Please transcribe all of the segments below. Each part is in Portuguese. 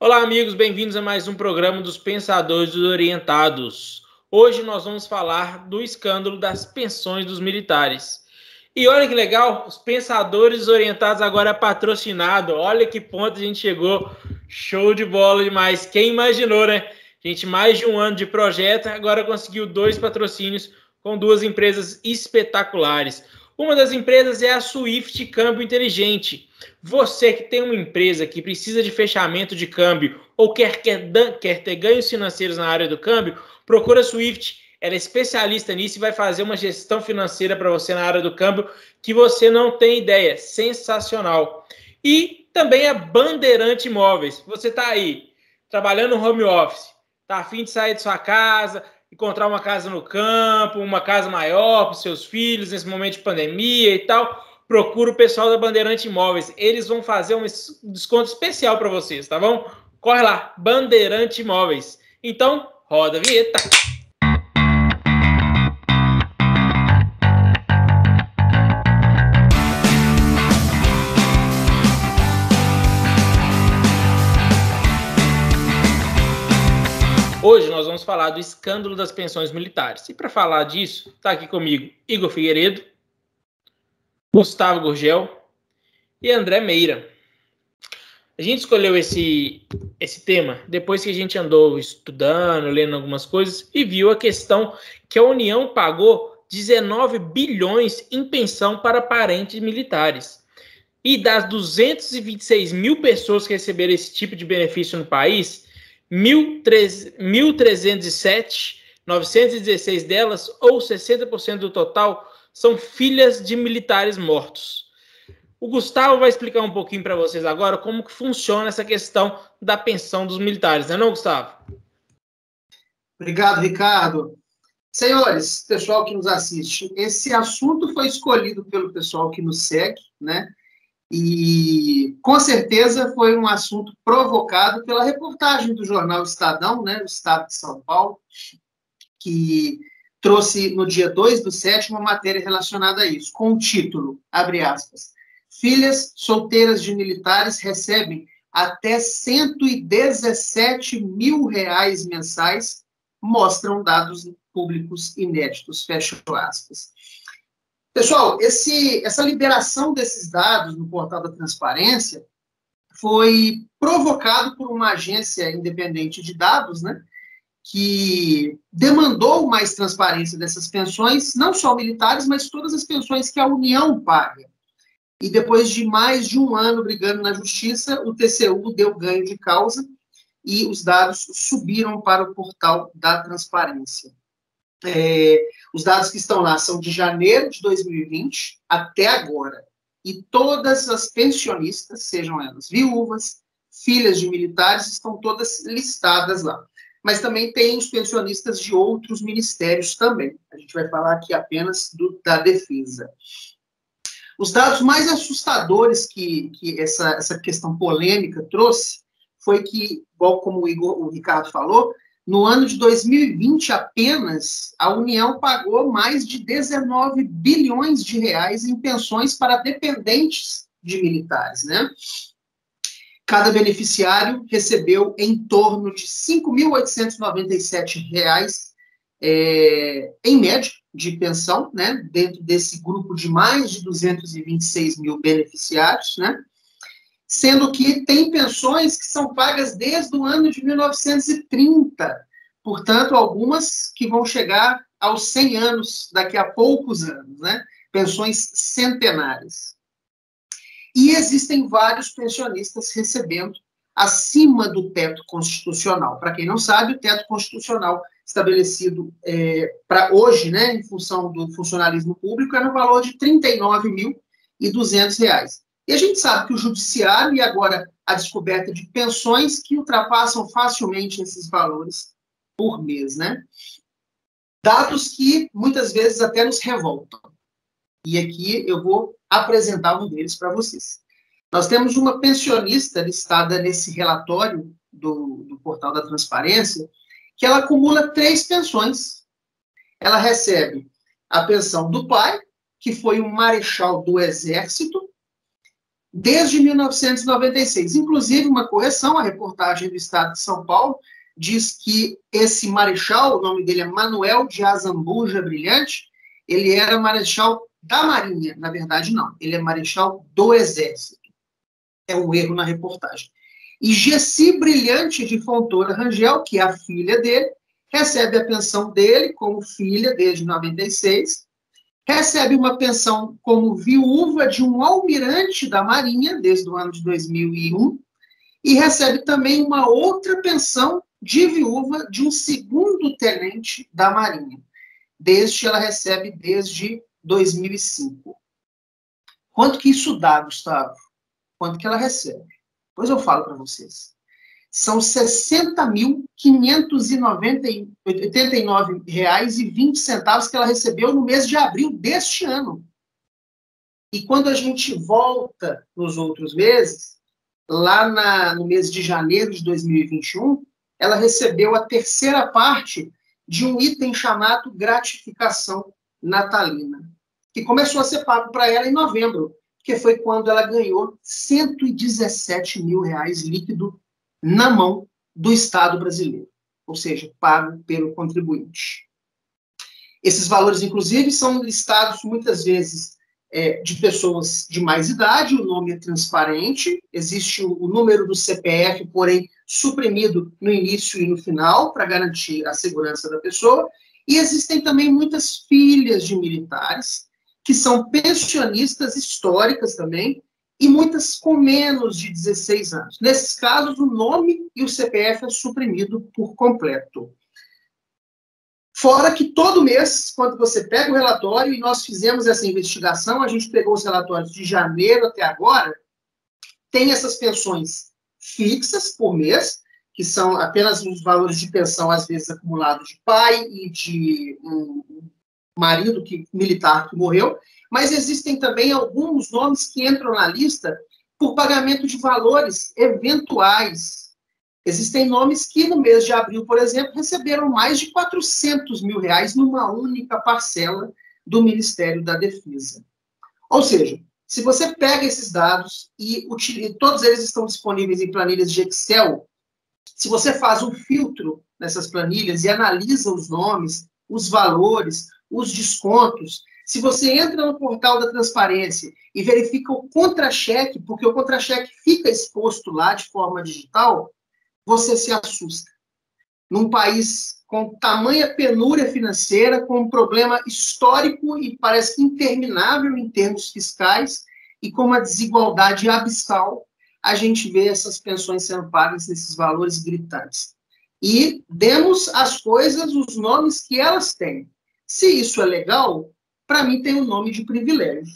Olá, amigos, bem-vindos a mais um programa dos Pensadores Orientados. Hoje nós vamos falar do escândalo das pensões dos militares. E olha que legal, os Pensadores Orientados agora é patrocinado. Olha que ponto a gente chegou. Show de bola demais. Quem imaginou, né? Gente, mais de um ano de projeto, agora conseguiu dois patrocínios com duas empresas espetaculares. Uma das empresas é a Swift Câmbio Inteligente. Você que tem uma empresa que precisa de fechamento de câmbio ou quer, quer, quer ter ganhos financeiros na área do câmbio, procura a Swift. Ela é especialista nisso e vai fazer uma gestão financeira para você na área do câmbio que você não tem ideia. Sensacional. E também a Bandeirante Imóveis. Você está aí trabalhando no home office, está afim de sair de sua casa, encontrar uma casa no campo, uma casa maior para os seus filhos nesse momento de pandemia e tal, procura o pessoal da Bandeirante Imóveis. Eles vão fazer um desconto especial para vocês, tá bom? Corre lá, Bandeirante Imóveis. Então, roda a vinheta. Hoje nós vamos falar do escândalo das pensões militares. E para falar disso, está aqui comigo Igor Figueiredo, Gustavo Gurgel e André Meira. A gente escolheu esse, esse tema depois que a gente andou estudando, lendo algumas coisas e viu a questão que a União pagou 19 bilhões em pensão para parentes militares. E das 226 mil pessoas que receberam esse tipo de benefício no país, 1.307, 916 delas, ou 60% do total, são filhas de militares mortos. O Gustavo vai explicar um pouquinho para vocês agora como que funciona essa questão da pensão dos militares, não é não, Gustavo? Obrigado, Ricardo. Senhores, pessoal que nos assiste, esse assunto foi escolhido pelo pessoal que nos segue, né? E com certeza foi um assunto provocado pela reportagem do jornal Estadão, né, do Estado de São Paulo, que trouxe no dia 2 do 7 uma matéria relacionada a isso, com o título, abre aspas, Filhas solteiras de militares recebem até 117 mil reais mensais, mostram dados públicos inéditos, fecha aspas. Pessoal, esse, essa liberação desses dados no portal da transparência foi provocado por uma agência independente de dados, né, que demandou mais transparência dessas pensões, não só militares, mas todas as pensões que a União paga. E depois de mais de um ano brigando na justiça, o TCU deu ganho de causa e os dados subiram para o portal da transparência. É, os dados que estão lá são de janeiro de 2020 até agora. E todas as pensionistas, sejam elas viúvas, filhas de militares, estão todas listadas lá. Mas também tem os pensionistas de outros ministérios também. A gente vai falar aqui apenas do, da defesa. Os dados mais assustadores que, que essa, essa questão polêmica trouxe foi que, como o, Igor, o Ricardo falou, no ano de 2020, apenas, a União pagou mais de 19 bilhões de reais em pensões para dependentes de militares, né? Cada beneficiário recebeu em torno de 5.897 reais, é, em média, de pensão, né? Dentro desse grupo de mais de 226 mil beneficiários, né? sendo que tem pensões que são pagas desde o ano de 1930, portanto, algumas que vão chegar aos 100 anos daqui a poucos anos, né? Pensões centenárias. E existem vários pensionistas recebendo acima do teto constitucional. Para quem não sabe, o teto constitucional estabelecido é, para hoje, né, em função do funcionalismo público, é no valor de R$ 39.200. E a gente sabe que o judiciário e agora a descoberta de pensões que ultrapassam facilmente esses valores por mês, né? Dados que muitas vezes até nos revoltam. E aqui eu vou apresentar um deles para vocês. Nós temos uma pensionista listada nesse relatório do, do portal da transparência, que ela acumula três pensões. Ela recebe a pensão do pai, que foi um marechal do exército, desde 1996. Inclusive, uma correção, a reportagem do Estado de São Paulo diz que esse marechal, o nome dele é Manuel de Azambuja Brilhante, ele era marechal da Marinha. Na verdade, não. Ele é marechal do Exército. É um erro na reportagem. E Gessi Brilhante de Fontoura Rangel, que é a filha dele, recebe a pensão dele como filha desde 96, recebe uma pensão como viúva de um almirante da Marinha desde o ano de 2001 e recebe também uma outra pensão de viúva de um segundo tenente da Marinha. Desde ela recebe desde 2005. Quanto que isso dá, Gustavo? Quanto que ela recebe? Pois eu falo para vocês são R$ 60.589,20 que ela recebeu no mês de abril deste ano. E quando a gente volta nos outros meses, lá na, no mês de janeiro de 2021, ela recebeu a terceira parte de um item chamado gratificação natalina, que começou a ser pago para ela em novembro, que foi quando ela ganhou 117 mil reais líquido na mão do Estado brasileiro, ou seja, pago pelo contribuinte. Esses valores, inclusive, são listados muitas vezes é, de pessoas de mais idade, o nome é transparente, existe o, o número do CPF, porém suprimido no início e no final, para garantir a segurança da pessoa, e existem também muitas filhas de militares, que são pensionistas históricas também, e muitas com menos de 16 anos. Nesses casos, o nome e o CPF é suprimido por completo. Fora que todo mês, quando você pega o relatório, e nós fizemos essa investigação, a gente pegou os relatórios de janeiro até agora, tem essas pensões fixas por mês, que são apenas os valores de pensão, às vezes, acumulados de pai e de um marido que, militar que morreu, mas existem também alguns nomes que entram na lista por pagamento de valores eventuais. Existem nomes que, no mês de abril, por exemplo, receberam mais de 400 mil reais numa única parcela do Ministério da Defesa. Ou seja, se você pega esses dados e utiliza, todos eles estão disponíveis em planilhas de Excel, se você faz um filtro nessas planilhas e analisa os nomes, os valores, os descontos, se você entra no portal da transparência e verifica o contra-cheque, porque o contra-cheque fica exposto lá de forma digital, você se assusta. Num país com tamanha penúria financeira, com um problema histórico e parece interminável em termos fiscais, e com uma desigualdade abissal, a gente vê essas pensões sendo pagas nesses valores gritantes. E demos às coisas os nomes que elas têm. Se isso é legal, para mim tem o um nome de privilégio.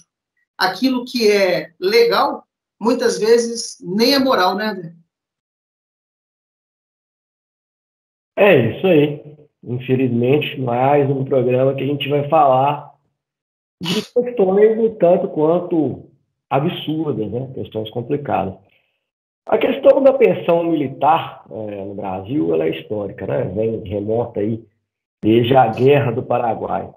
Aquilo que é legal, muitas vezes nem é moral, né, André? É isso aí. Infelizmente, mais um programa que a gente vai falar de questões um tanto quanto absurdas, né? questões complicadas. A questão da pensão militar é, no Brasil ela é histórica, né? vem remonta aí desde a Guerra do Paraguai.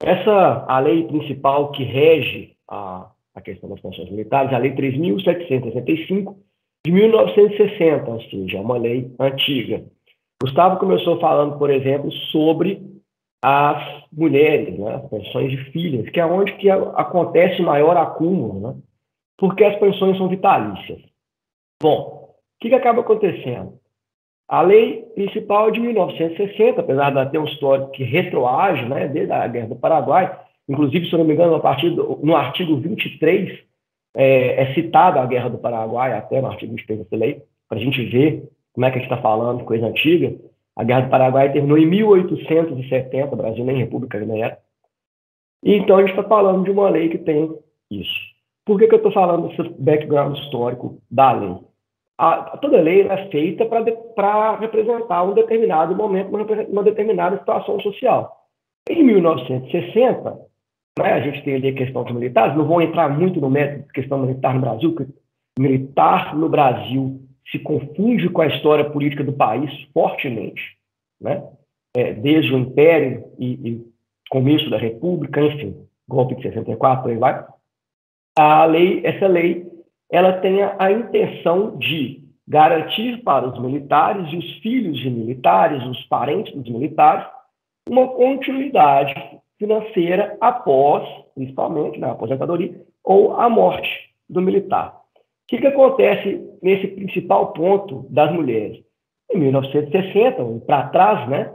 Essa, a lei principal que rege a, a questão das pensões militares, a Lei 3.765 de 1960, ou seja, é uma lei antiga. Gustavo começou falando, por exemplo, sobre as mulheres, né, as pensões de filhas, que é onde que acontece maior acúmulo, né, porque as pensões são vitalícias. Bom, o que, que acaba acontecendo? A lei principal é de 1960, apesar de ter um histórico que retroage, né, desde a Guerra do Paraguai, inclusive, se não me engano, a partir do, no artigo 23 é, é citada a Guerra do Paraguai, até no artigo 23 dessa lei, para a gente ver como é que a gente está falando, coisa antiga. A Guerra do Paraguai terminou em 1870, o Brasil nem república ainda era. Então a gente está falando de uma lei que tem isso. Por que, que eu estou falando desse background histórico da lei? A, toda lei é feita para representar um determinado momento, uma, uma, determinada situação social. Em 1960, né, a gente tem ali a questão dos militares, não vou entrar muito no método de questão militar no Brasil, porque militar no Brasil se confunde com a história política do país fortemente, né? É, desde o Império e, e, começo da República, enfim, golpe de 64, por aí vai. A lei, essa lei ela tenha a intenção de garantir para os militares e os filhos de militares, os parentes dos militares, uma continuidade financeira após, principalmente, na aposentadoria ou a morte do militar. O que, que acontece nesse principal ponto das mulheres? Em 1960, para trás, né,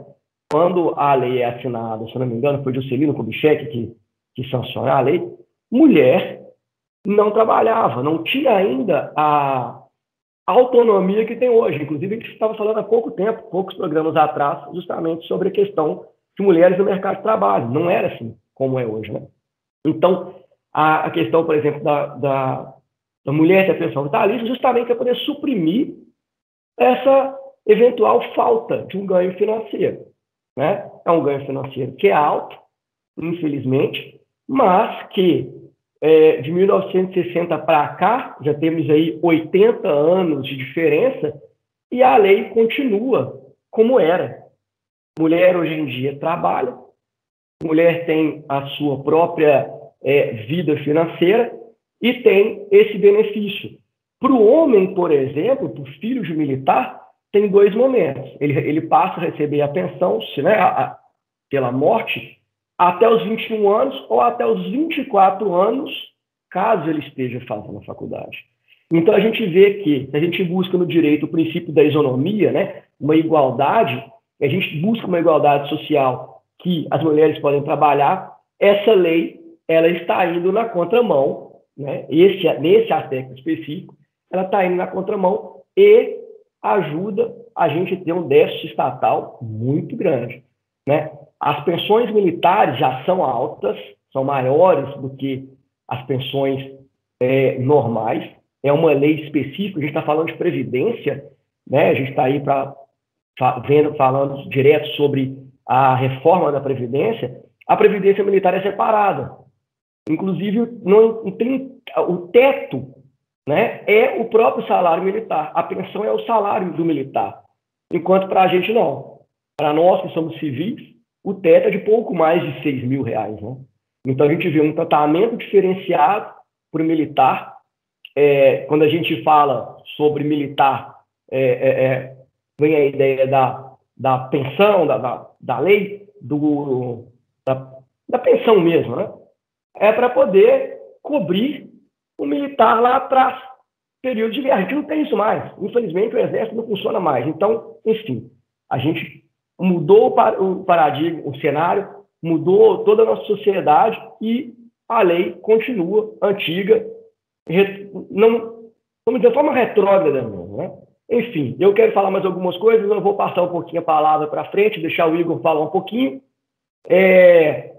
quando a lei é assinada, se não me engano, foi Juscelino Kubitschek que, que sancionou a lei, mulher não trabalhava, não tinha ainda a autonomia que tem hoje. Inclusive, a gente estava falando há pouco tempo, poucos programas atrás, justamente sobre a questão de mulheres no mercado de trabalho. Não era assim como é hoje. Né? Então, a, questão, por exemplo, da, da, da mulher ter pensão vitalícia, justamente é poder suprimir essa eventual falta de um ganho financeiro. Né? É um ganho financeiro que é alto, infelizmente, mas que é, de 1960 para cá, já temos aí 80 anos de diferença, e a lei continua como era. Mulher hoje em dia trabalha, mulher tem a sua própria é, vida financeira e tem esse benefício. Para o homem, por exemplo, para o filho de militar, tem dois momentos. Ele, ele passa a receber a pensão né, a, a, pela morte até os 21 anos ou até os 24 anos, caso ele esteja fazendo a faculdade. Então a gente vê que, a gente busca no direito o princípio da isonomia, né, uma igualdade, a gente busca uma igualdade social que as mulheres podem trabalhar, essa lei ela está indo na contramão, né, esse, nesse aspecto específico, ela está indo na contramão e ajuda a gente ter um déficit estatal muito grande. Né? As pensões militares já são altas, são maiores do que as pensões é, normais. É uma lei específica, a gente está falando de previdência, né? a gente está aí para vendo falando direto sobre a reforma da previdência. A previdência militar é separada. Inclusive, não tem o teto né, é o próprio salário militar. A pensão é o salário do militar. Enquanto para a gente não. Para nós que somos civis, o teto é de pouco mais de 6 mil reais. Né? Então a gente vê um tratamento diferenciado para o militar. É, quando a gente fala sobre militar, é, é, é vem a ideia da, da pensão, da, da, da lei, do, da, da pensão mesmo. Né? É para poder cobrir o militar lá atrás, período de guerra. A gente não tem isso mais. Infelizmente, o exército não funciona mais. Então, enfim, a gente mudou o paradigma, o cenário, mudou toda a nossa sociedade e a lei continua antiga, não, vamos dizer, de forma retrógrada mesmo, né? Enfim, eu quero falar mais algumas coisas, eu vou passar um pouquinho a palavra para frente, deixar o Igor falar um pouquinho. É,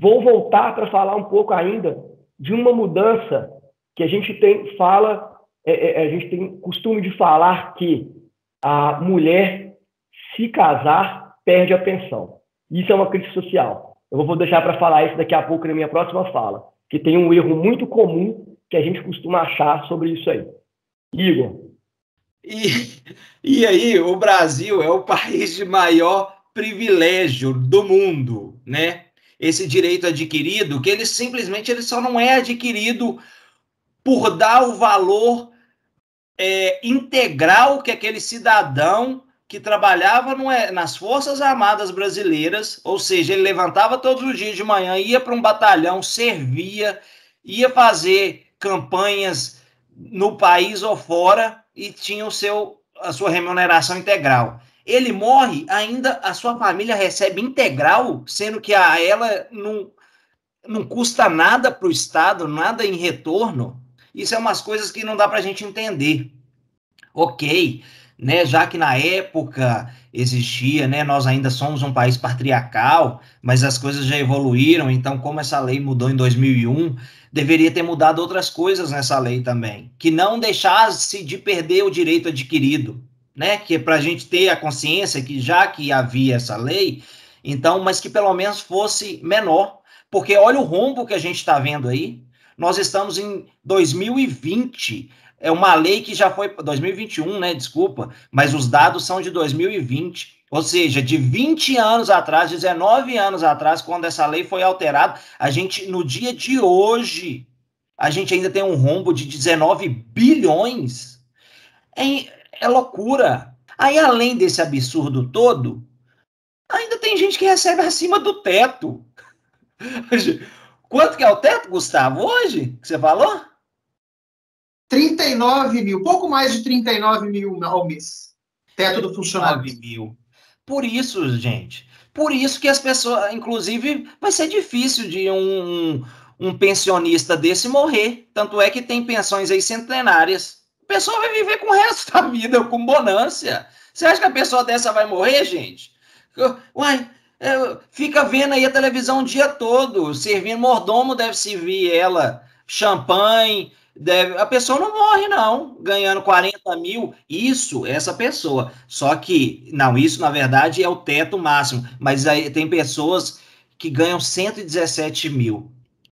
vou voltar para falar um pouco ainda de uma mudança que a gente tem fala, é, é, a gente tem costume de falar que a mulher se casar perde a pensão. Isso é uma crítica social. Eu vou deixar para falar isso daqui a pouco na minha próxima fala, que tem um erro muito comum que a gente costuma achar sobre isso aí. Igor. E, e aí, o Brasil é o país de maior privilégio do mundo, né? esse direito adquirido, que ele simplesmente ele só não é adquirido por dar o valor é, integral que aquele cidadão que trabalhava no, nas Forças Armadas Brasileiras, ou seja, ele levantava todos os dias de manhã, ia para um batalhão, servia, ia fazer campanhas no país ou fora e tinha o seu, a sua remuneração integral ele morre, ainda a sua família recebe integral, sendo que a ela não, não custa nada para o Estado, nada em retorno. Isso é umas coisas que não dá para a gente entender. Ok, né, já que na época existia, né, nós ainda somos um país patriarcal, mas as coisas já evoluíram, então como essa lei mudou em 2001, deveria ter mudado outras coisas nessa lei também, que não deixasse de perder o direito adquirido né? Que é para a gente ter a consciência que já que havia essa lei, então, mas que pelo menos fosse menor, porque olha o rombo que a gente está vendo aí. Nós estamos em 2020, é uma lei que já foi 2021, né? Desculpa, mas os dados são de 2020. Ou seja, de 20 anos atrás, 19 anos atrás, quando essa lei foi alterada, a gente, no dia de hoje, a gente ainda tem um rombo de 19 bilhões. É, é loucura. Aí, além desse absurdo todo, ainda tem gente que recebe acima do teto. Quanto que é o teto, Gustavo, hoje? Que você falou? 39 mil, pouco mais de 39 mil ao mês. Teto do funcionário. mil. Por isso, gente, por isso que as pessoas, inclusive, vai ser difícil de um, um pensionista desse morrer. Tanto é que tem pensões aí centenárias. A pessoa vai viver com o resto da vida, com bonância. Você acha que a pessoa dessa vai morrer, gente? Uai, é, fica vendo aí a televisão o dia todo, servindo mordomo deve servir ela, champanhe, deve, a pessoa não morre, não, ganhando 40 mil. Isso, essa pessoa. Só que, não, isso na verdade é o teto máximo. Mas aí tem pessoas que ganham 117 mil.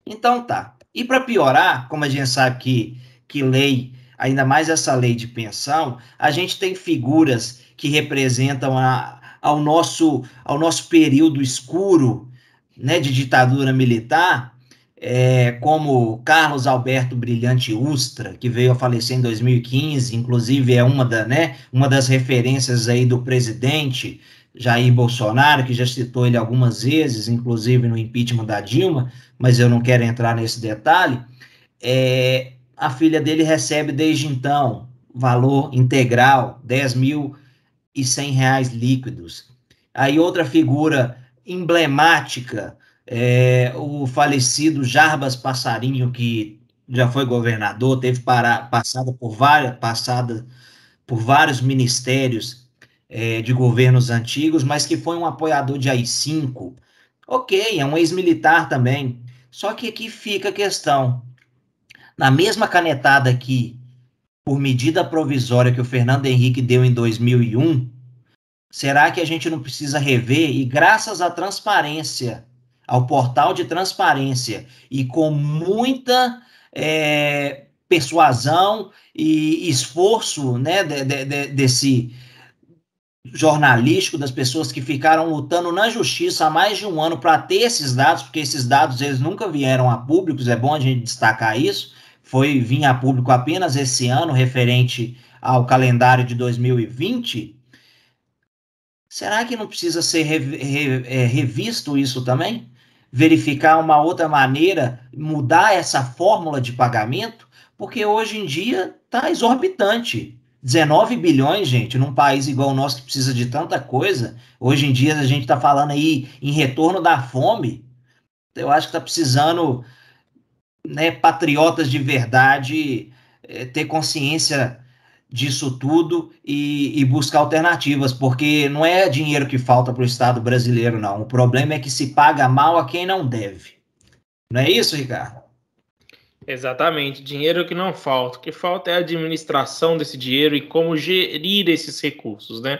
Então tá. E para piorar, como a gente sabe que, que lei, ainda mais essa lei de pensão, a gente tem figuras que representam a, ao, nosso, ao nosso período escuro né, de ditadura militar, é, como Carlos Alberto Brilhante Ustra, que veio a falecer em 2015, inclusive é uma, da, né, uma das referências aí do presidente Jair Bolsonaro, que já citou ele algumas vezes, inclusive no impeachment da Dilma, mas eu não quero entrar nesse detalhe. É, a filha dele recebe desde então valor integral, 10 mil e 100 reais líquidos. Aí outra figura emblemática é, o falecido Jarbas Passarinho, que já foi governador, teve para, por várias, passada por vários ministérios é, de governos antigos, mas que foi um apoiador de AI-5. Ok, é um ex-militar também. Só que aqui fica a questão. Na mesma canetada aqui, por medida provisória que o Fernando Henrique deu em 2001, será que a gente não precisa rever? E graças à transparência ao portal de transparência e com muita é, persuasão e esforço né, de, de, de, desse jornalístico das pessoas que ficaram lutando na justiça há mais de um ano para ter esses dados, porque esses dados eles nunca vieram a públicos, é bom a gente destacar isso, foi vir a público apenas esse ano, referente ao calendário de 2020. Será que não precisa ser é, revisto isso também? Verificar uma outra maneira, mudar essa fórmula de pagamento, porque hoje em dia está exorbitante. 19 bilhões, gente, num país igual o nosso que precisa de tanta coisa. Hoje em dia a gente está falando aí em retorno da fome. Eu acho que está precisando, né, patriotas de verdade, é, ter consciência disso tudo e, e, buscar alternativas, porque não é dinheiro que falta para o Estado brasileiro, não. O problema é que se paga mal a quem não deve. Não é isso, Ricardo? Exatamente, dinheiro que não falta. O que falta é a administração desse dinheiro e como gerir esses recursos, né?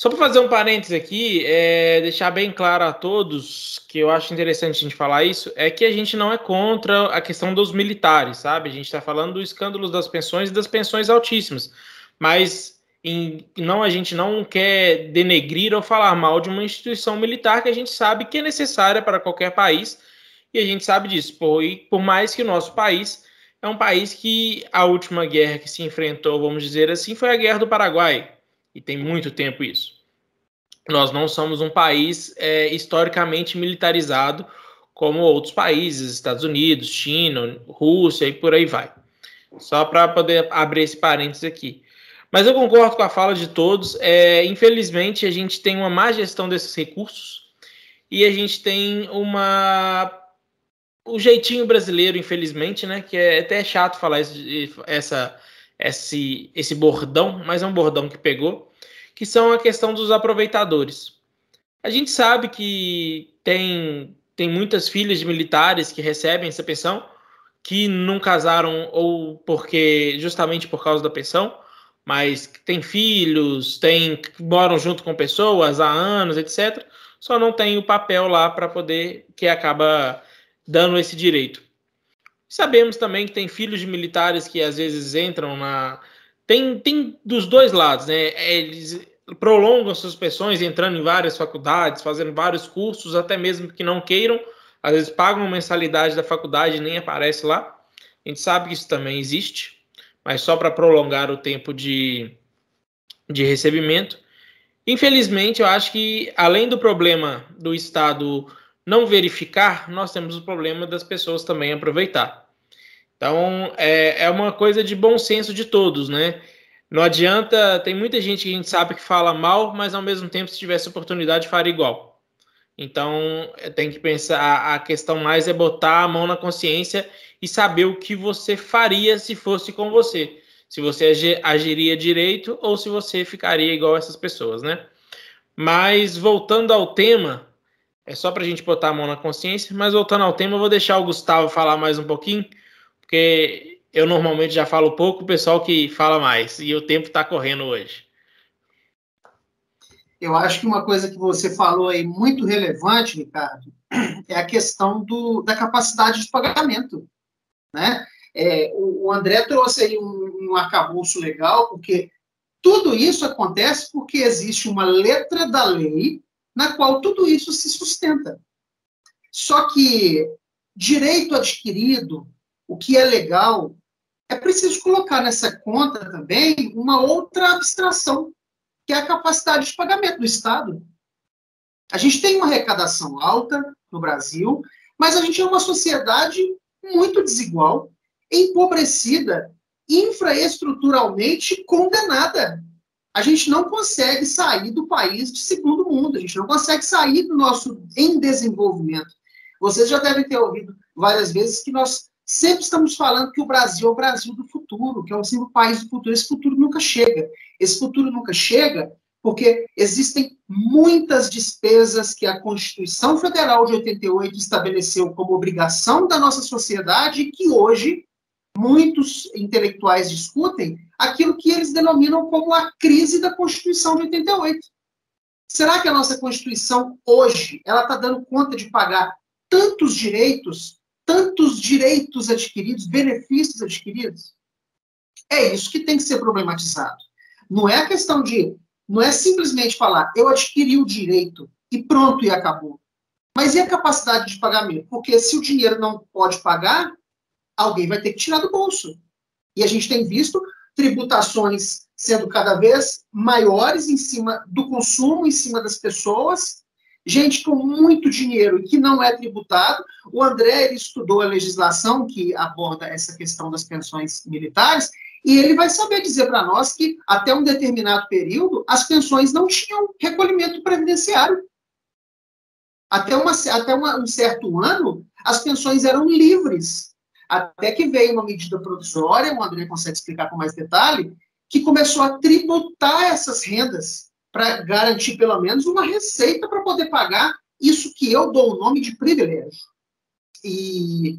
Só para fazer um parênteses aqui, é, deixar bem claro a todos que eu acho interessante a gente falar isso, é que a gente não é contra a questão dos militares, sabe? A gente está falando do escândalo das pensões e das pensões altíssimas, mas em, não a gente não quer denegrir ou falar mal de uma instituição militar que a gente sabe que é necessária para qualquer país e a gente sabe disso. Por, por mais que o nosso país é um país que a última guerra que se enfrentou, vamos dizer assim, foi a Guerra do Paraguai e tem muito tempo isso. Nós não somos um país é, historicamente militarizado como outros países, Estados Unidos, China, Rússia e por aí vai. Só para poder abrir esse parênteses aqui. Mas eu concordo com a fala de todos. É, infelizmente, a gente tem uma má gestão desses recursos e a gente tem uma o jeitinho brasileiro, infelizmente, né? Que é até chato falar esse, essa, esse, esse bordão, mas é um bordão que pegou, que são a questão dos aproveitadores. A gente sabe que tem, tem muitas filhas de militares que recebem essa pensão, que não casaram ou porque justamente por causa da pensão, mas tem filhos, tem moram junto com pessoas há anos, etc. Só não tem o papel lá para poder que acaba dando esse direito. Sabemos também que tem filhos de militares que às vezes entram na. Tem, tem dos dois lados, né? Eles prolongam suas pensões entrando em várias faculdades, fazendo vários cursos, até mesmo que não queiram, às vezes pagam mensalidade da faculdade e nem aparece lá. A gente sabe que isso também existe, mas só para prolongar o tempo de, de recebimento. Infelizmente, eu acho que além do problema do Estado não verificar, nós temos o problema das pessoas também aproveitar. Então, é, é uma coisa de bom senso de todos, né? Não adianta, tem muita gente que a gente sabe que fala mal, mas ao mesmo tempo, se tivesse oportunidade, faria igual. Então, tem que pensar, a questão mais é botar a mão na consciência e saber o que você faria se fosse com você. Se você agiria direito ou se você ficaria igual essas pessoas, né? Mas voltando ao tema, é só para a gente botar a mão na consciência, mas voltando ao tema, eu vou deixar o Gustavo falar mais um pouquinho, porque eu normalmente já falo pouco, o pessoal que fala mais, e o tempo está correndo hoje. Eu acho que uma coisa que você falou aí muito relevante, Ricardo, é a questão do, da capacidade de pagamento. Né? É, o, o, André trouxe aí um, um arcabouço legal, porque tudo isso acontece porque existe uma letra da lei na qual tudo isso se sustenta. Só que direito adquirido, o que é legal, é preciso colocar nessa conta também uma outra abstração, que é a capacidade de pagamento do Estado. A gente tem uma arrecadação alta no Brasil, mas a gente é uma sociedade muito desigual, empobrecida, infraestruturalmente condenada. A gente não consegue sair do país de segundo mundo, a gente não consegue sair do nosso em desenvolvimento. Vocês já devem ter ouvido várias vezes que nós sempre estamos falando que o Brasil é o Brasil do futuro, que é o país do futuro. Esse futuro nunca chega. Esse futuro nunca chega porque existem muitas despesas que a Constituição Federal de 88 estabeleceu como obrigação da nossa sociedade e que hoje muitos intelectuais discutem aquilo que eles denominam como a crise da Constituição de 88. Será que a nossa Constituição hoje ela está dando conta de pagar tantos direitos, tantos direitos adquiridos, benefícios adquiridos? É isso que tem que ser problematizado. Não é a questão de não é simplesmente falar, eu adquiri o direito e pronto e acabou. Mas e a capacidade de pagamento? Porque se o dinheiro não pode pagar, alguém vai ter que tirar do bolso. E a gente tem visto tributações sendo cada vez maiores em cima do consumo, em cima das pessoas, gente com muito dinheiro que não é tributado. O André estudou a legislação que aborda essa questão das pensões militares e ele vai saber dizer para nós que, até um determinado período, as pensões não tinham recolhimento previdenciário. Até, uma, até uma, um certo ano, as pensões eram livres. Até que veio uma medida provisória, o André consegue explicar com mais detalhe, que começou a tributar essas rendas para garantir, pelo menos, uma receita para poder pagar isso que eu dou o nome de privilégio. E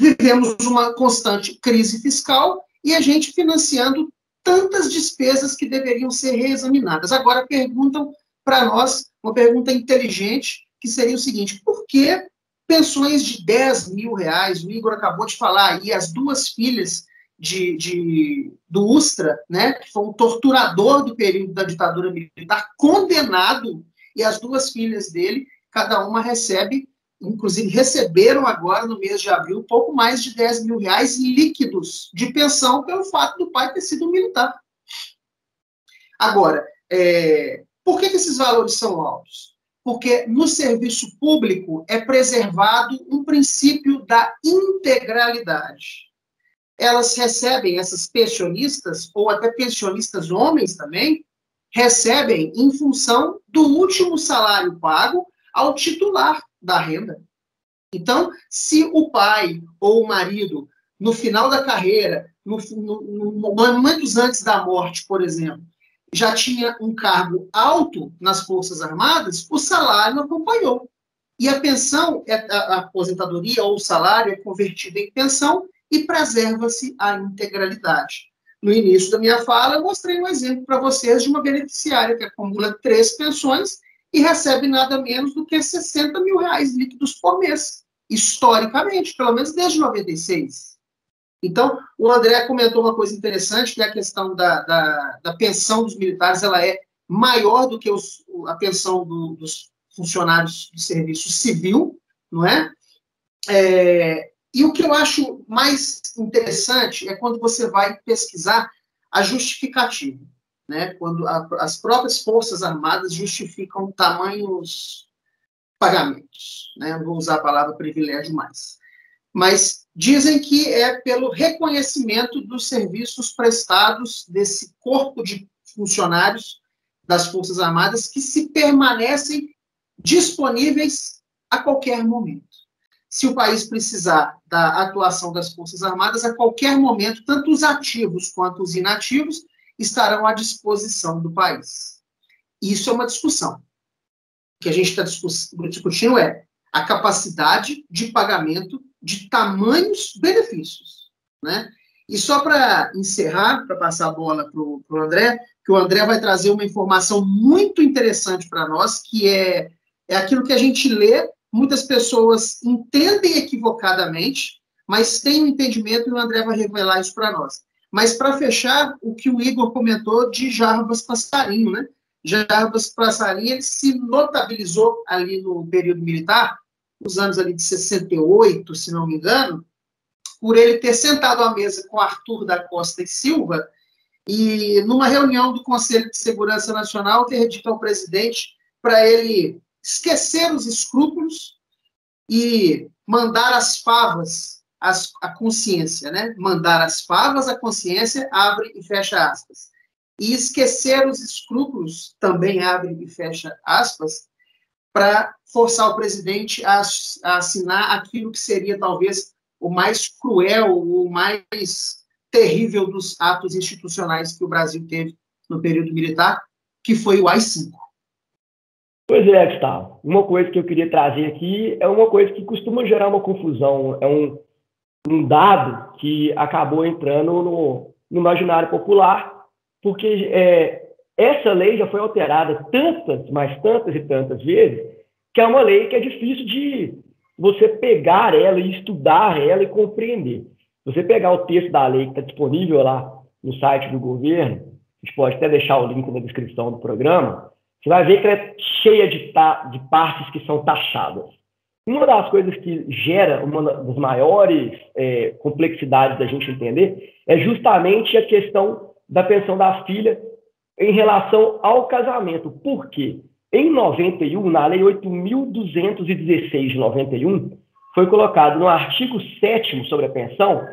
vivemos uma constante crise fiscal e a gente financiando tantas despesas que deveriam ser reexaminadas. Agora perguntam para nós uma pergunta inteligente, que seria o seguinte: por que pensões de 10 mil reais? O Igor acabou de falar aí, as duas filhas de, de, do Ustra, né, que foi um torturador do período da ditadura militar, condenado, e as duas filhas dele, cada uma recebe inclusive receberam agora, no mês de abril, pouco mais de 10 mil reais líquidos de pensão pelo fato do pai ter sido militar. Agora, é, por que, que esses valores são altos? Porque no serviço público é preservado um princípio da integralidade. Elas recebem, essas pensionistas, ou até pensionistas homens também, recebem em função do último salário pago ao titular da renda. Então, se o pai ou o marido, no final da carreira, no, no, no, momentos antes da morte, por exemplo, já tinha um cargo alto nas Forças Armadas, o salário acompanhou. E a pensão, é, a, aposentadoria ou o salário é convertido em pensão e preserva-se a integralidade. No início da minha fala, eu mostrei um exemplo para vocês de uma beneficiária que acumula três pensões e recebe nada menos do que 60 mil reais líquidos por mês, historicamente, pelo menos desde 96. Então, o André comentou uma coisa interessante, que é a questão da, da, da pensão dos militares, ela é maior do que os, a pensão do, dos funcionários de serviço civil, não é? é? E o que eu acho mais interessante é quando você vai pesquisar a justificativa, né? quando a, as próprias Forças Armadas justificam tamanhos pagamentos. Né? Não vou usar a palavra privilégio mais. Mas dizem que é pelo reconhecimento dos serviços prestados desse corpo de funcionários das Forças Armadas que se permanecem disponíveis a qualquer momento se o país precisar da atuação das Forças Armadas, a qualquer momento, tanto os ativos quanto os inativos estarão à disposição do país. Isso é uma discussão. O que a gente está discutindo é a capacidade de pagamento de tamanhos benefícios. Né? E só para encerrar, para passar a bola para o André, que o André vai trazer uma informação muito interessante para nós, que é, é aquilo que a gente lê muitas pessoas entendem equivocadamente, mas têm um entendimento e o André vai revelar isso para nós. Mas para fechar, o que o Igor comentou de Jarbas Passarinho, né? Jarbas Passarinho, ele se notabilizou ali no período militar, os anos ali de 68, se não me engano, por ele ter sentado à mesa com Arthur da Costa e Silva e numa reunião do Conselho de Segurança Nacional ter dito ao presidente para ele esquecer os escrúpulos e mandar as favas as, a consciência, né? Mandar as favas à consciência, abre e fecha aspas. E esquecer os escrúpulos, também abre e fecha aspas, para forçar o presidente a, a assinar aquilo que seria talvez o mais cruel, o mais terrível dos atos institucionais que o Brasil teve no período militar, que foi o AI-5. Pois é, Gustavo. Uma coisa que eu queria trazer aqui é uma coisa que costuma gerar uma confusão. É um, um dado que acabou entrando no, no imaginário popular, porque é, essa lei já foi alterada tantas, mas tantas e tantas vezes, que é uma lei que é difícil de você pegar ela e estudar ela e compreender. Você pegar o texto da lei que está disponível lá no site do governo, a gente pode até deixar o link na descrição do programa, você vai ver que ela é cheia de, de partes que são taxadas. Uma das coisas que gera uma das maiores é, complexidades da gente entender é justamente a questão da pensão da filha em relação ao casamento. Por quê? Em 91, na Lei 8.216 de 91, foi colocado no artigo 7 sobre a pensão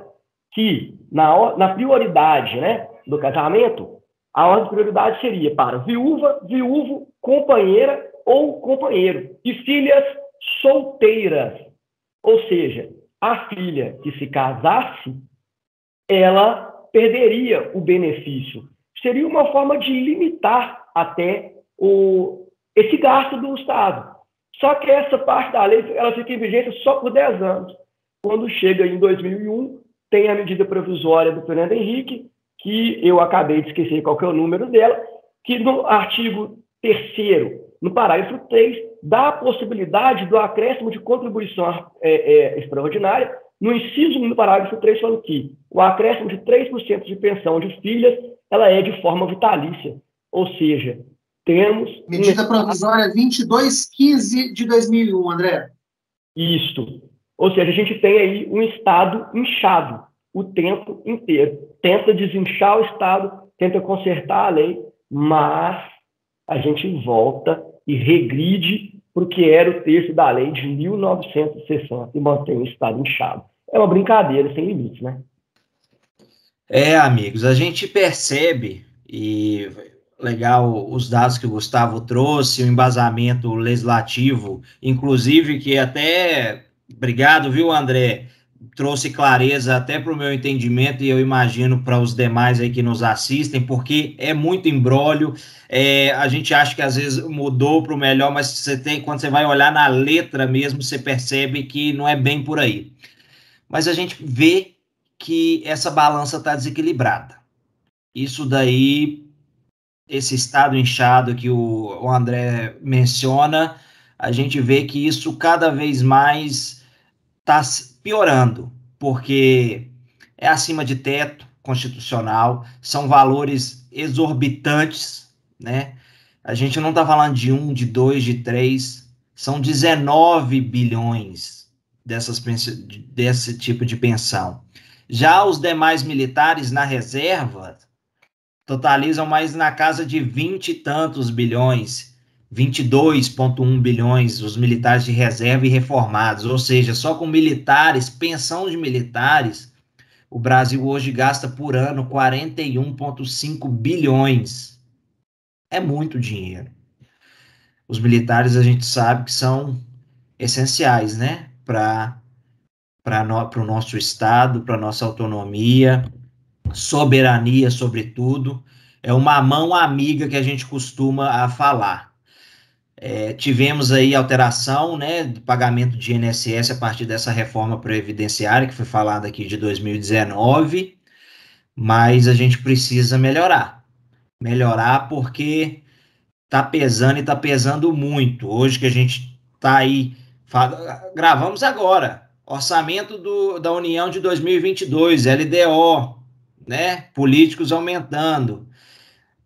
que, na, na prioridade né, do casamento, a ordem de prioridade seria para viúva, viúvo, companheira ou companheiro e filhas solteiras. Ou seja, a filha que se casasse, ela perderia o benefício. Seria uma forma de limitar até o, esse gasto do Estado. Só que essa parte da lei ela fica em vigência só por 10 anos. Quando chega em 2001, tem a medida provisória do Fernando Henrique, que eu acabei de esquecer qual é o número dela, que no artigo 3 no parágrafo 3, dá a possibilidade do acréscimo de contribuição é, é, extraordinária, no inciso 1 do parágrafo 3, falando que o acréscimo de 3% de pensão de filhas, ela é de forma vitalícia, ou seja, temos... Medida provisória 2215 de 2001, André. Isso. Ou seja, a gente tem aí um Estado inchado o tempo inteiro. Tenta desinchar o Estado, tenta consertar a lei, mas a gente volta e regride para o que era o texto da lei de 1960 e mantém o Estado inchado. É uma brincadeira sem limites, né? É, amigos, a gente percebe, e legal os dados que o Gustavo trouxe, o embasamento legislativo, inclusive que até, obrigado, viu, André, trouxe clareza até para o meu entendimento e eu imagino para os demais aí que nos assistem, porque é muito embrólio. É, a gente acha que às vezes mudou para o melhor, mas você tem, quando você vai olhar na letra mesmo, você percebe que não é bem por aí. Mas a gente vê que essa balança está desequilibrada. Isso daí, esse estado inchado que o, o André menciona, a gente vê que isso cada vez mais está piorando, porque é acima de teto constitucional, são valores exorbitantes, né? A gente não está falando de um, de dois, de três, são 19 bilhões dessas, desse tipo de pensão. Já os demais militares na reserva totalizam mais na casa de 20 e tantos bilhões, 22,1 bilhões os militares de reserva e reformados, ou seja, só com militares, pensão de militares, o Brasil hoje gasta por ano 41,5 bilhões. É muito dinheiro. Os militares a gente sabe que são essenciais, né, para no, o nosso Estado, para nossa autonomia, soberania, sobretudo, é uma mão amiga que a gente costuma a falar. É, tivemos aí alteração, né, do pagamento de INSS a partir dessa reforma previdenciária que foi falada aqui de 2019, mas a gente precisa melhorar. Melhorar porque tá pesando e tá pesando muito. Hoje que a gente tá aí, gravamos agora, orçamento do, da União de 2022, LDO, né? Políticos aumentando.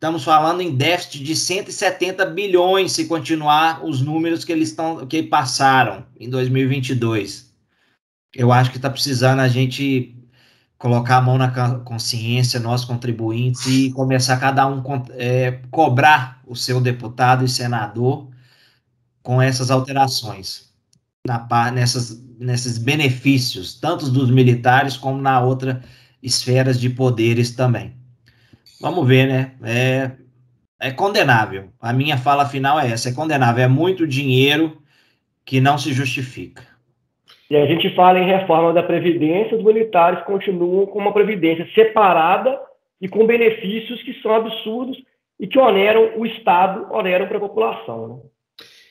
Estamos falando em déficit de 170 bilhões se continuar os números que eles estão que passaram em 2022. Eu acho que está precisando a gente colocar a mão na consciência, nós contribuintes, e começar cada um é, cobrar o seu deputado e senador com essas alterações, na, nessas, nesses benefícios, tanto dos militares como na outra esferas de poderes também. Vamos ver, né? É, é condenável. A minha fala final é essa: é condenável. É muito dinheiro que não se justifica. E a gente fala em reforma da Previdência, os militares continuam com uma Previdência separada e com benefícios que são absurdos e que oneram o Estado, oneram para a população.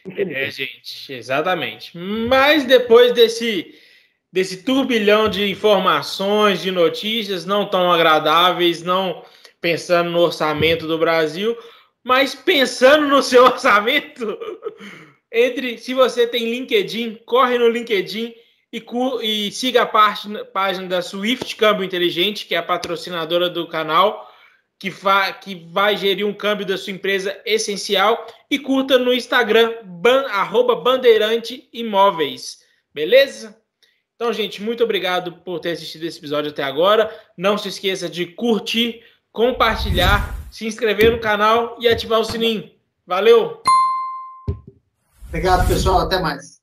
Né? É, gente, exatamente. Mas depois desse desse turbilhão de informações, de notícias não tão agradáveis, não pensando no orçamento do Brasil, mas pensando no seu orçamento. Entre, se você tem LinkedIn, corre no LinkedIn e, e siga a página, página da Swift Câmbio Inteligente, que é a patrocinadora do canal, que, que vai gerir um câmbio da sua empresa essencial. E curta no Instagram, ban, arroba Bandeirante Imóveis. Beleza? Então, gente, muito obrigado por ter assistido esse episódio até agora. Não se esqueça de curtir, compartilhar, se inscrever no canal e ativar o sininho. Valeu! Obrigado, pessoal. Até mais.